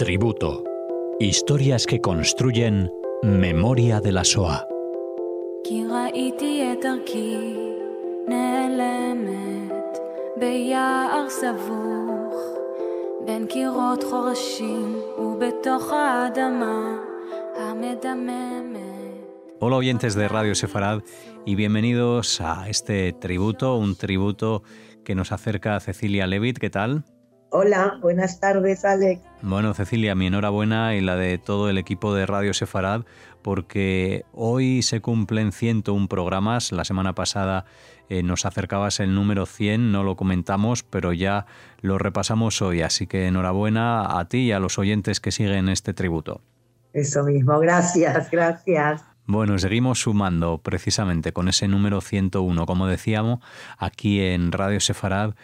Tributo. Historias que construyen memoria de la SOA. Hola oyentes de Radio Sefarad y bienvenidos a este tributo, un tributo que nos acerca a Cecilia Levitt. ¿Qué tal? Hola, buenas tardes, Alex. Bueno, Cecilia, mi enhorabuena y la de todo el equipo de Radio Sefarad, porque hoy se cumplen 101 programas. La semana pasada eh, nos acercabas el número 100, no lo comentamos, pero ya lo repasamos hoy. Así que enhorabuena a ti y a los oyentes que siguen este tributo. Eso mismo, gracias, gracias. Bueno, seguimos sumando precisamente con ese número 101, como decíamos, aquí en Radio Sefarad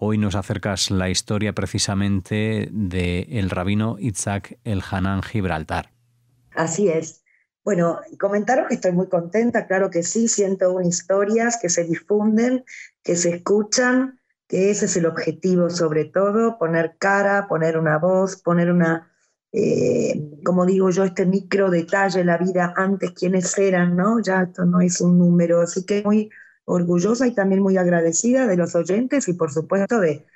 Hoy nos acercas la historia precisamente de el rabino Isaac el Hanan Gibraltar. Así es. Bueno, comentaros que estoy muy contenta, claro que sí, siento unas historias que se difunden, que se escuchan, que ese es el objetivo sobre todo, poner cara, poner una voz, poner una, eh, como digo yo, este micro detalle, la vida antes, quiénes eran, ¿no? Ya esto no es un número, así que muy orgullosa y también muy agradecida de los oyentes y por supuesto de,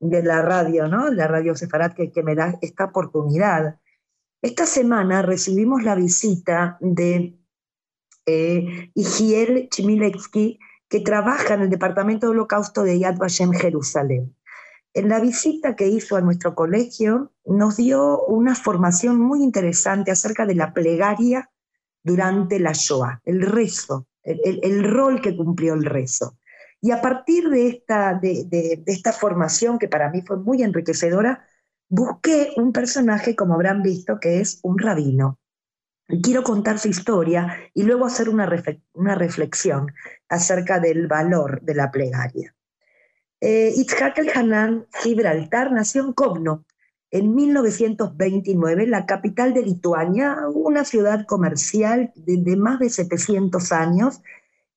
de la radio, ¿no? La radio Sefarat que, que me da esta oportunidad. Esta semana recibimos la visita de eh, Igiel Chmielewski, que trabaja en el Departamento de Holocausto de Yad Vashem, Jerusalén. En la visita que hizo a nuestro colegio, nos dio una formación muy interesante acerca de la plegaria durante la Shoah, el rezo el, rol que cumplió el rezo. Y a partir de esta, de, esta formación, que para mí fue muy enriquecedora, busqué un personaje, como habrán visto, que es un rabino. quiero contar su historia y luego hacer una, una reflexión acerca del valor de la plegaria. Eh, Itzhak el Hanan Gibraltar nació en Kovno, en 1929 la capital de Lituania, una ciudad comercial de, más de 700 años,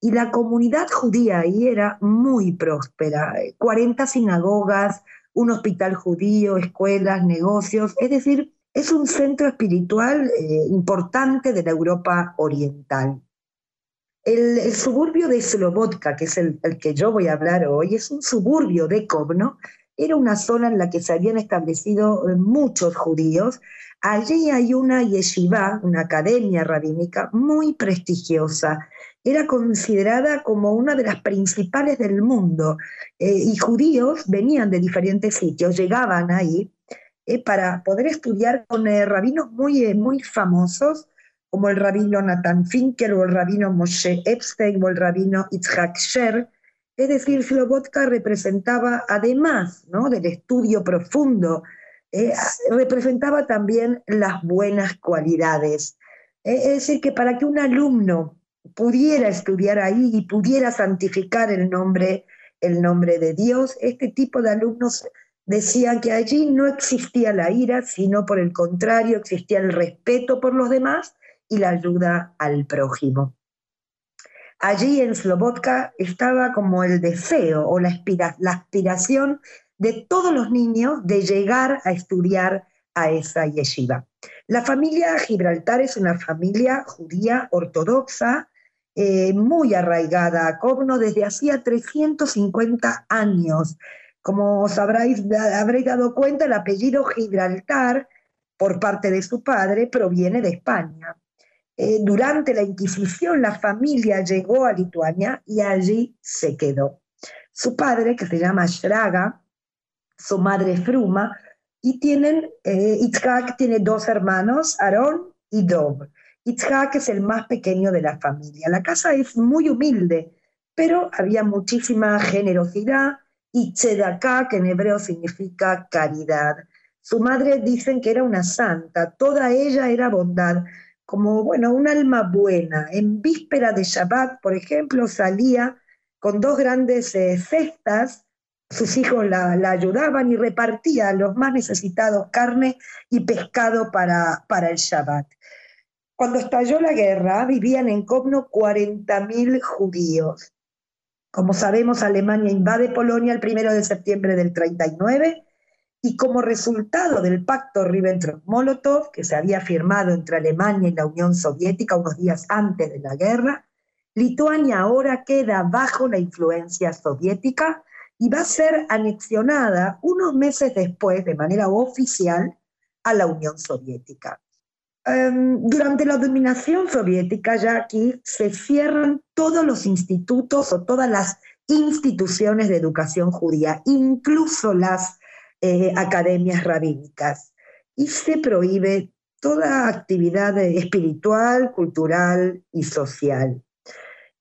y la comunidad judía ahí era muy próspera, 40 sinagogas, un hospital judío, escuelas, negocios, es decir, es un centro espiritual eh, importante de la Europa oriental. El, suburbio de Slobotka, que es el, el, que yo voy a hablar hoy, es un suburbio de Kovno era una zona en la que se habían establecido eh, muchos judíos. Allí hay una yeshiva, una academia rabínica muy prestigiosa. Era considerada como una de las principales del mundo eh, y judíos venían de diferentes sitios, llegaban ahí eh, para poder estudiar con rabinos muy, muy famosos como el rabino Nathan Finkel o el rabino Moshe Epstein o el rabino Itzhak Sher, es decir, Slobotka representaba, además ¿no? del estudio profundo, eh, representaba también las buenas cualidades. Eh, es decir, que para que un alumno pudiera estudiar ahí y pudiera santificar el nombre, el nombre de Dios, este tipo de alumnos decían que allí no existía la ira, sino por el contrario, existía el respeto por los demás y la ayuda al prójimo. Allí en Slobotka estaba como el deseo o la, aspiración de todos los niños de llegar a estudiar a esa yeshiva. La familia Gibraltar es una familia judía ortodoxa, eh, muy arraigada a desde hacía 350 años. Como os habréis dado cuenta, el apellido Gibraltar, por parte de su padre, proviene de España. Eh, durante la Inquisición la familia llegó a Lituania y allí se quedó. Su padre, que se llama Shraga, su madre Fruma, y tienen, eh, Itzhak tiene dos hermanos, Aarón y Dov. Itzhak es el más pequeño de la familia. La casa es muy humilde, pero había muchísima generosidad y tzedaká, que en hebreo significa caridad. Su madre dicen que era una santa, toda ella era bondad como, bueno, un alma buena. En víspera de Shabbat, por ejemplo, salía con dos grandes eh, cestas, sus hijos la, ayudaban y repartía a los más necesitados carne y pescado para, para el Shabbat. Cuando estalló la guerra, vivían en Kovno 40.000 judíos. Como sabemos, Alemania invade Polonia el primero de septiembre del 39 y como resultado del pacto Ribbentrop-Molotov, que se había firmado entre Alemania y la Unión Soviética unos días antes de la guerra, Lituania ahora queda bajo la influencia soviética y va a ser anexionada unos meses después, de manera oficial, a la Unión Soviética. Em, durante la dominación soviética, ya aquí se cierran todos los institutos o todas las instituciones de educación judía, incluso las eh, academias rabínicas, y se prohíbe toda actividad espiritual, cultural y social.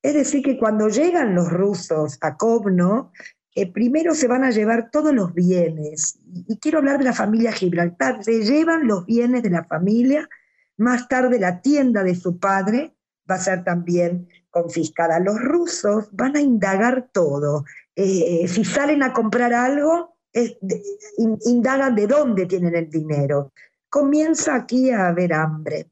Es decir, que cuando llegan los rusos a Kovno, eh, primero se van a llevar todos los bienes, y quiero hablar de la familia Gibraltar, se llevan los bienes de la familia, más tarde la tienda de su padre va a ser también confiscada. Los rusos van a indagar todo. Eh, si salen a comprar algo, indagan de dónde tienen el dinero. Comienza aquí a haber hambre.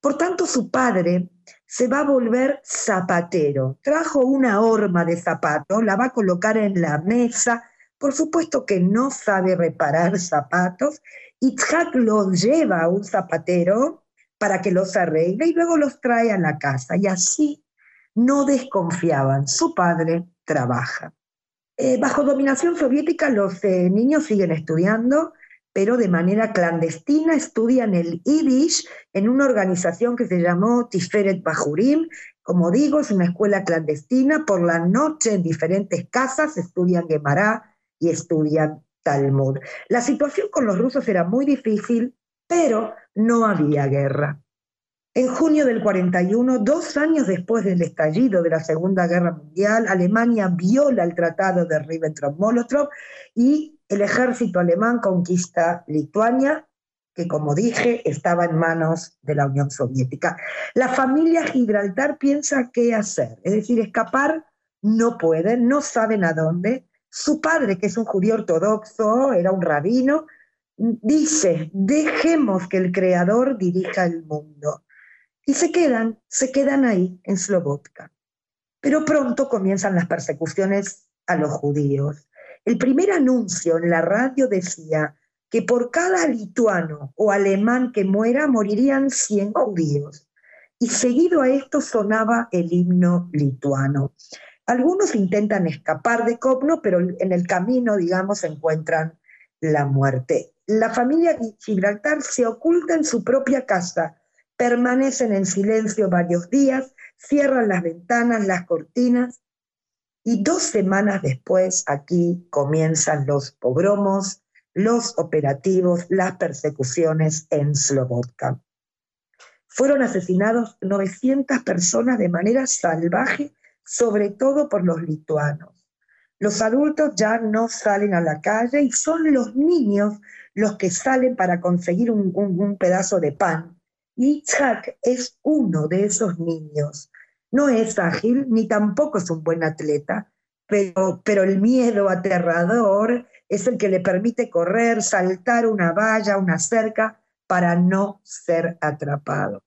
Por tanto, su padre se va a volver zapatero. Trajo una horma de zapatos, la va a colocar en la mesa. Por supuesto que no sabe reparar zapatos. Itzhak los lleva a un zapatero para que los arregle y luego los trae a la casa. Y así no desconfiaban. Su padre trabaja. Eh, bajo dominación soviética los eh, niños siguen estudiando, pero de manera clandestina estudian el Yiddish en una organización que se llamó Tiferet Bajurim. Como digo, es una escuela clandestina. Por la noche en diferentes casas estudian Gemara y estudian Talmud. La situación con los rusos era muy difícil, pero no había guerra. En junio del 41, dos años después del estallido de la Segunda Guerra Mundial, Alemania viola el Tratado de Ribbentrop-Molotov y el ejército alemán conquista Lituania, que como dije estaba en manos de la Unión Soviética. La familia Gibraltar piensa qué hacer, es decir, escapar no pueden, no saben a dónde. Su padre, que es un judío ortodoxo, era un rabino, dice, dejemos que el Creador dirija el mundo. Y se quedan, se quedan ahí, en Slobotka. Pero pronto comienzan las persecuciones a los judíos. El primer anuncio en la radio decía que por cada lituano o alemán que muera morirían 100 judíos. Y seguido a esto sonaba el himno lituano. Algunos intentan escapar de Kopno, pero en el camino, digamos, encuentran la muerte. La familia Gibraltar se oculta en su propia casa, permanecen en silencio varios días, cierran las ventanas, las cortinas, y dos semanas después aquí comienzan los pogromos, los operativos, las persecuciones en Slobotka. Fueron asesinados 900 personas de manera salvaje, sobre todo por los lituanos. Los adultos ya no salen a la calle y son los niños los que salen para conseguir un, un pedazo de pan y Chuck es uno de esos niños. No es ágil ni tampoco es un buen atleta, pero, pero el miedo aterrador es el que le permite correr, saltar una valla, una cerca, para no ser atrapado.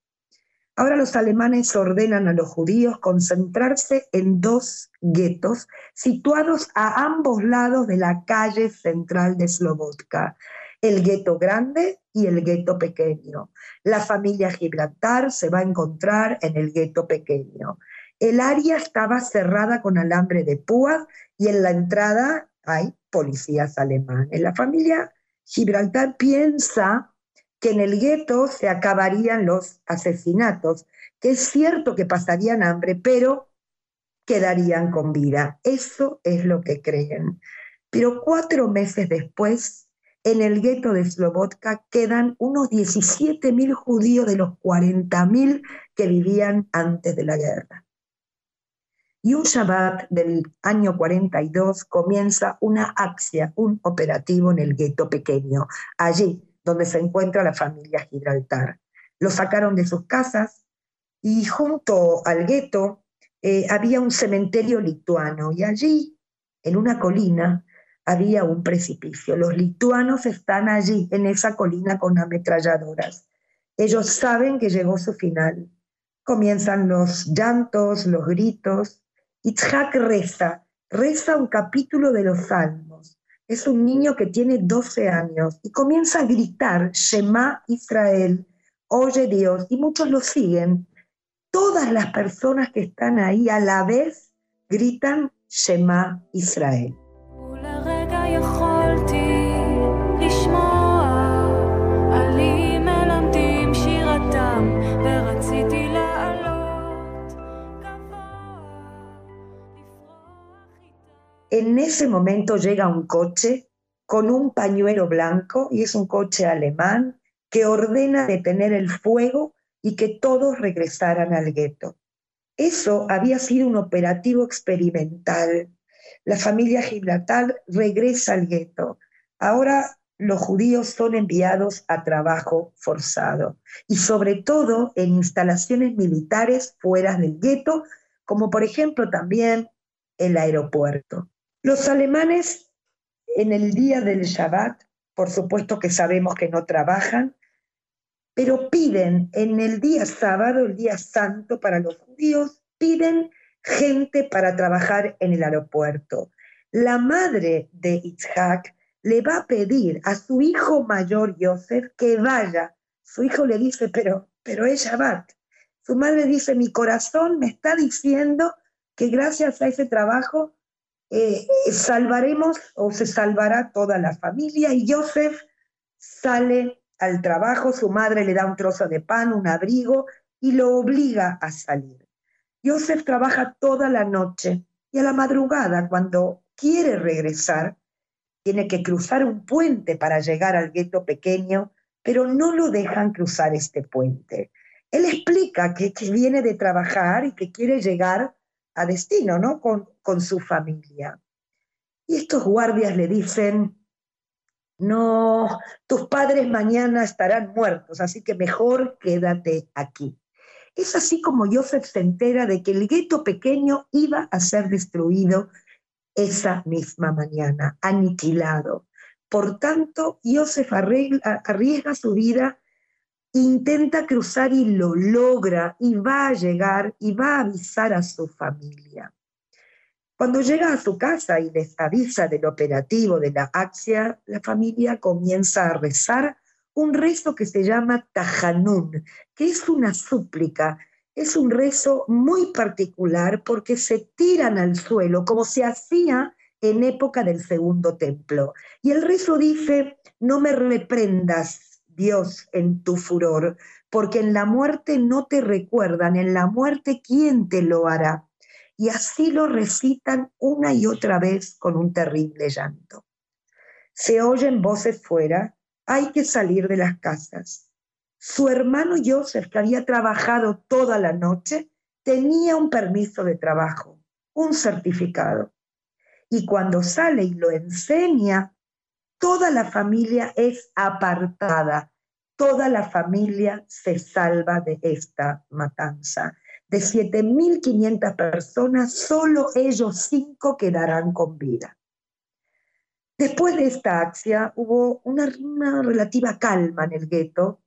Ahora los alemanes ordenan a los judíos concentrarse en dos guetos situados a ambos lados de la calle central de Slobotka el gueto grande el gueto pequeño. La familia Gibraltar se va a encontrar en el gueto pequeño. El área estaba cerrada con alambre de púas y en la entrada hay policías alemanes. La familia Gibraltar piensa que en el gueto se acabarían los asesinatos, que es cierto que pasarían hambre, pero quedarían con vida. Eso es lo que creen. Pero cuatro meses después en el gueto de Slobotka quedan unos 17.000 judíos de los 40.000 que vivían antes de la guerra. Y un Shabbat del año 42 comienza una axia, un operativo en el gueto pequeño, allí donde se encuentra la familia Gibraltar. Lo sacaron de sus casas y junto al gueto eh, había un cementerio lituano y allí, en una colina, había un precipicio. Los lituanos están allí, en esa colina con ametralladoras. Ellos saben que llegó su final. Comienzan los llantos, los gritos. Itzhak reza, reza un capítulo de los Salmos. Es un niño que tiene 12 años y comienza a gritar, Shema Israel, oye Dios, y muchos lo siguen. Todas las personas que están ahí a la vez gritan Shema Israel. En ese momento llega un coche con un pañuelo blanco y es un coche alemán que ordena detener el fuego y que todos regresaran al gueto. Eso había sido un operativo experimental. La familia Gibraltar regresa al gueto. Ahora los judíos son enviados a trabajo forzado y sobre todo en instalaciones militares fuera del gueto, como por ejemplo también el aeropuerto. Los alemanes en el día del Shabbat, por supuesto que sabemos que no trabajan, pero piden en el día sábado, el día santo para los judíos, piden gente para trabajar en el aeropuerto. La madre de Itzhak le va a pedir a su hijo mayor, Yosef, que vaya. Su hijo le dice, pero, pero es Shabbat. Su madre dice, mi corazón me está diciendo que gracias a ese trabajo eh, salvaremos o se salvará toda la familia y Joseph sale al trabajo, su madre le da un trozo de pan, un abrigo y lo obliga a salir. Joseph trabaja toda la noche y a la madrugada, cuando quiere regresar, tiene que cruzar un puente para llegar al gueto pequeño, pero no lo dejan cruzar este puente. Él explica que, que viene de trabajar y que quiere llegar a destino, ¿no? Con, con su familia. Y estos guardias le dicen, no, tus padres mañana estarán muertos, así que mejor quédate aquí. Es así como Joseph se entera de que el gueto pequeño iba a ser destruido esa misma mañana, aniquilado. Por tanto, Joseph arriesga su vida intenta cruzar y lo logra y va a llegar y va a avisar a su familia. Cuando llega a su casa y les avisa del operativo de la Axia, la familia comienza a rezar un rezo que se llama Tajanun, que es una súplica, es un rezo muy particular porque se tiran al suelo como se hacía en época del segundo templo. Y el rezo dice, no me reprendas, Dios en tu furor, porque en la muerte no te recuerdan, en la muerte ¿quién te lo hará? Y así lo recitan una y otra vez con un terrible llanto. Se oyen voces fuera, hay que salir de las casas. Su hermano Joseph, que había trabajado toda la noche, tenía un permiso de trabajo, un certificado. Y cuando sale y lo enseña, toda la familia es apartada, toda la familia se salva de esta matanza. De 7.500 personas, solo ellos cinco quedarán con vida. Después de esta acción hubo una, una relativa calma en el gueto,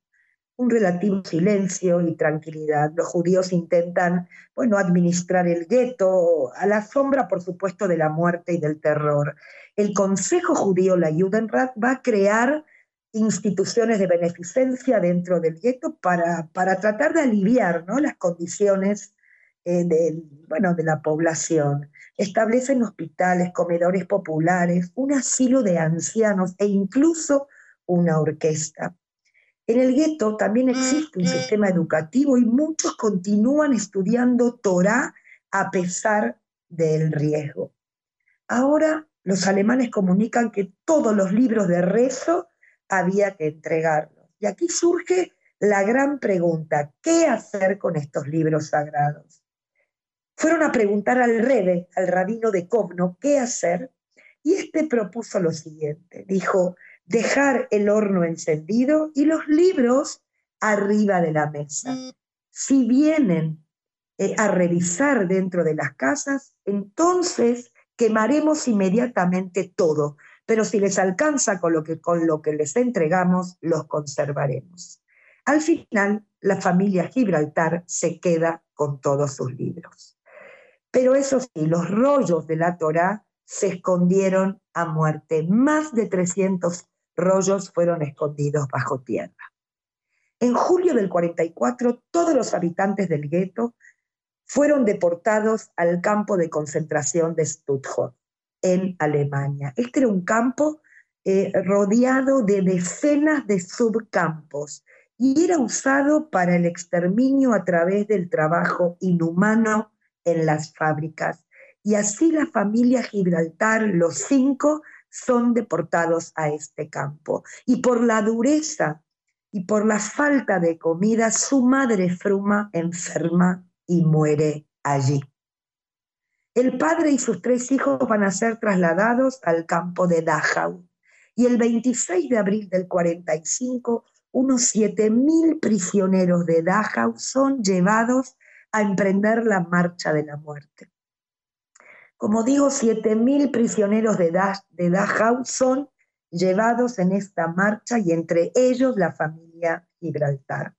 un relativo silencio y tranquilidad. Los judíos intentan, bueno, administrar el gueto a la sombra, por supuesto, de la muerte y del terror. El Consejo Judío, la Judenrat, va a crear instituciones de beneficencia dentro del gueto para, para tratar de aliviar ¿no? las condiciones eh, de, bueno, de la población. Establecen hospitales, comedores populares, un asilo de ancianos e incluso una orquesta. En el gueto también existe un sistema educativo y muchos continúan estudiando Torah a pesar del riesgo. Ahora los alemanes comunican que todos los libros de rezo había que entregarlos. Y aquí surge la gran pregunta, ¿qué hacer con estos libros sagrados? Fueron a preguntar al Rebe, al rabino de Kovno, qué hacer, y este propuso lo siguiente, dijo, dejar el horno encendido y los libros arriba de la mesa. Si vienen eh, a revisar dentro de las casas, entonces quemaremos inmediatamente todo, pero si les alcanza con lo que, con lo que les entregamos, los conservaremos. Al final, la familia Gibraltar se queda con todos sus libros. Pero eso sí, los rollos de la Torá se escondieron a muerte. Más de 300 rollos fueron escondidos bajo tierra. En julio del 44, todos los habitantes del gueto fueron deportados al campo de concentración de Stuttgart, en Alemania. Este era un campo eh, rodeado de decenas de subcampos y era usado para el exterminio a través del trabajo inhumano en las fábricas. Y así la familia Gibraltar, los cinco, son deportados a este campo. Y por la dureza y por la falta de comida, su madre Fruma enferma y muere allí. El padre y sus tres hijos van a ser trasladados al campo de Dachau. Y el 26 de abril del 45, unos 7.000 prisioneros de Dachau son llevados a emprender la marcha de la muerte. Como digo, 7.000 prisioneros de, Dachau son llevados en esta marcha y entre ellos la familia Gibraltar.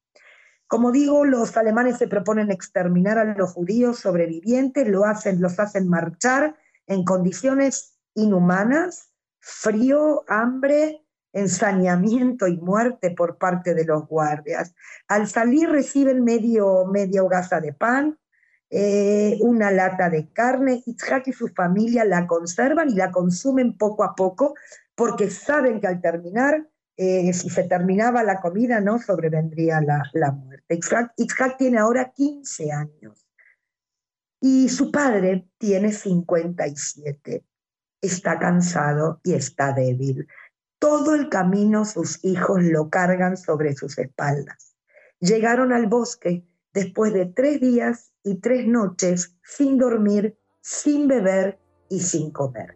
Como digo, los alemanes se proponen exterminar a los judíos sobrevivientes, lo hacen, los hacen marchar en condiciones inhumanas, frío, hambre, ensañamiento y muerte por parte de los guardias. Al salir reciben medio, media hogaza de pan, eh, una lata de carne. Itzhak y su familia la conservan y la consumen poco a poco porque saben que al terminar, eh, si se terminaba la comida, no sobrevendría la, la muerte. Itzhak, tiene ahora 15 años y su padre tiene 57. Está cansado y está débil. Todo el camino sus hijos lo cargan sobre sus espaldas. Llegaron al bosque después de tres días y tres noches sin dormir, sin beber y sin comer.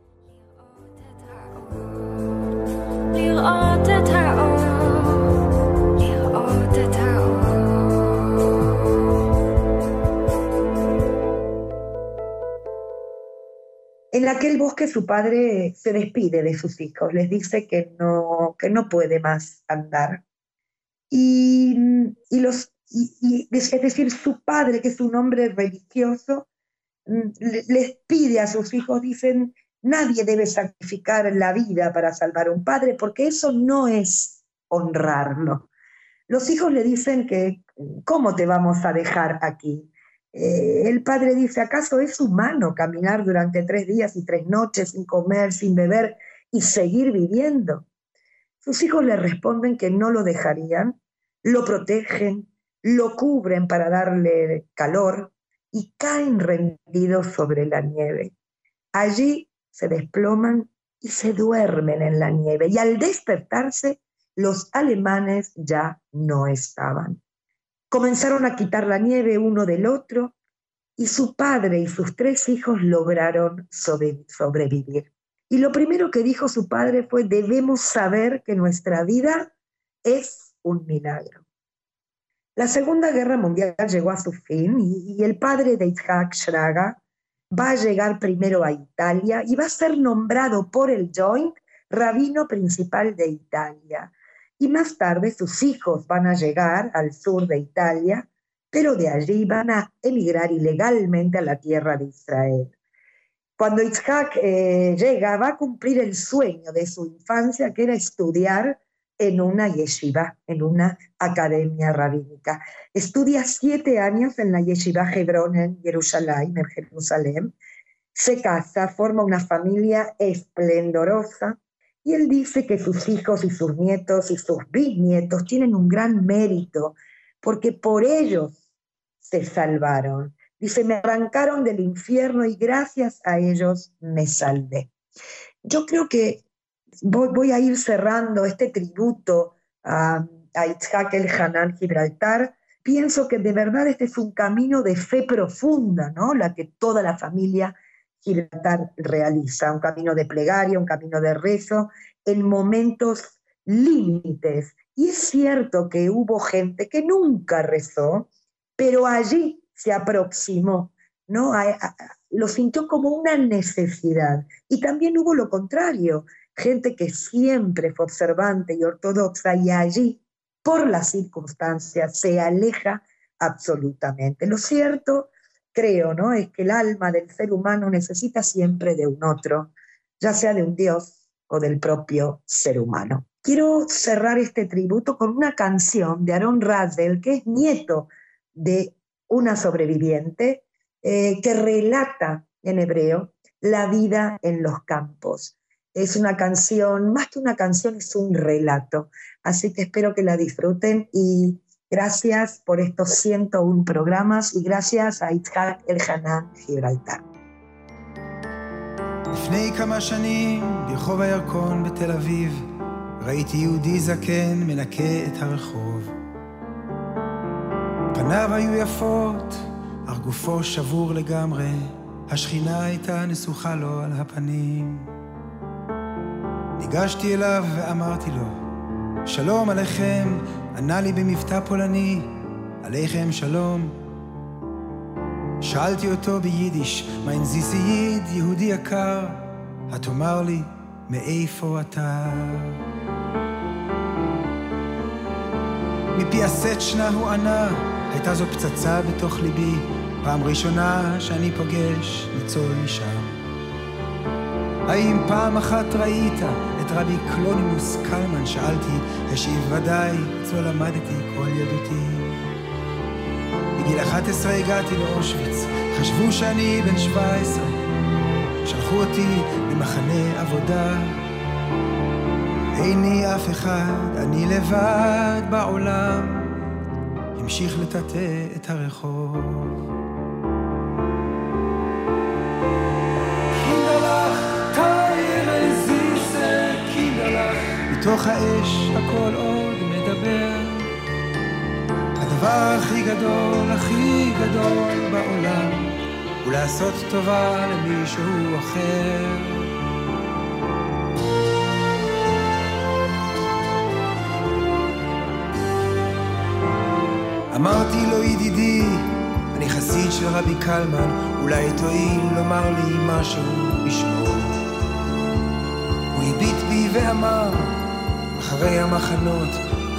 Aquel bosque su padre se despide de sus hijos, les dice que no, que no puede más andar. Y, y los y, es decir, su padre, que es un hombre religioso, mm, les pide a sus hijos, dicen, nadie debe sacrificar la vida para salvar a un padre, porque eso no es honrarlo. Los hijos le dicen que, ¿cómo te vamos a dejar aquí? Eh, el padre dice, ¿acaso es humano caminar durante tres días y tres noches sin comer, sin beber y seguir viviendo? Sus hijos le responden que no lo dejarían, lo protegen, lo cubren para darle calor y caen rendidos sobre la nieve. Allí se desploman y se duermen en la nieve y al despertarse los alemanes ya no estaban. Comenzaron a quitar la nieve uno del otro y su padre y sus tres hijos lograron sobrevivir. Y lo primero que dijo su padre fue, debemos saber que nuestra vida es un milagro. La Segunda Guerra Mundial llegó a su fin y, el padre de Itzhak Shraga va a llegar primero a Italia y va a ser nombrado por el Joint rabino principal de Italia. Y más tarde sus hijos van a llegar al sur de Italia, pero de allí van a emigrar ilegalmente a la tierra de Israel. Cuando Itzhak eh, llega, va a cumplir el sueño de su infancia, que era estudiar en una yeshiva, en una academia rabínica. Estudia siete años en la yeshiva Hebron en Jerusalén, en Jerusalén. Se casa, forma una familia esplendorosa y él dice que sus hijos y sus nietos y sus bisnietos tienen un gran mérito porque por ellos se salvaron. Dice, me arrancaron del infierno y gracias a ellos me salvé. Yo creo que voy, a ir cerrando este tributo a, a Itzhak el Hanan Gibraltar. Pienso que de verdad este es un camino de fe profunda, ¿no? La que toda la familia Gibraltar realiza, un camino de plegaria, un camino de rezo, en momentos límites. Y es cierto que hubo gente que nunca rezó, pero allí se aproximó, ¿no? lo sintió como una necesidad. Y también hubo lo contrario, gente que siempre fue observante y ortodoxa y allí, por las circunstancias, se aleja absolutamente. Lo cierto, creo, ¿no? Es que el alma del ser humano necesita siempre de un otro, ya sea de un Dios o del propio ser humano. Quiero cerrar este tributo con una canción de Aaron Razel, que es nieto de una sobreviviente, eh, que relata en hebreo la vida en los campos. Es una canción, más que una canción, es un relato. Así que espero que la disfruten y gracias por estos 101 programas y gracias a Itzhak El Hanan Gibraltar. לפני כמה שנים, ברחוב הירקון בתל אביב, ראיתי יהודי זקן מנקה את הרחוב. פניו היו יפות, אך גופו שבור לגמרי, השכינה הייתה נסוכה לו על הפנים. ניגשתי אליו ואמרתי לו, שלום עליכם, ענה לי במבטא פולני, עליכם שלום. שאלתי אותו ביידיש, מה אין זיסייד, יהודי יקר, התאמר לי, מאיפה אתה? מפי הסצ'נה הוא ענה, הייתה זו פצצה בתוך ליבי, פעם ראשונה שאני פוגש ניצול משם. האם פעם אחת ראית את רבי קלונימוס קלמן? שאלתי, השיב ודאי, אצלו למדתי כל ילדותי. בגיל 11 הגעתי לאושוויץ, חשבו שאני בן 17. שלחו אותי למחנה עבודה. איני אף אחד, אני לבד בעולם. המשיך לטאטא את הרחוב. מתוך האש הכל עוד מדבר. הדבר הכי גדול, הכי גדול בעולם, הוא לעשות טובה למישהו אחר. אמרתי לו ידידי, אני חסיד של רבי קלמן, אולי תואיל לומר לי משהו בשמו. הוא הביט בי ואמר, אחרי המחנות,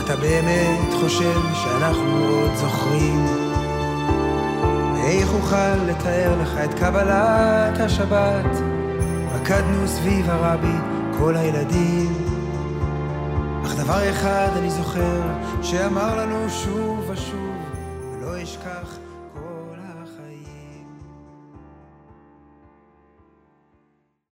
אתה באמת חושב שאנחנו עוד זוכרים? איך אוכל לתאר לך את קבלת השבת? רקדנו סביב הרבי, כל הילדים. אך דבר אחד אני זוכר, שאמר לנו שוב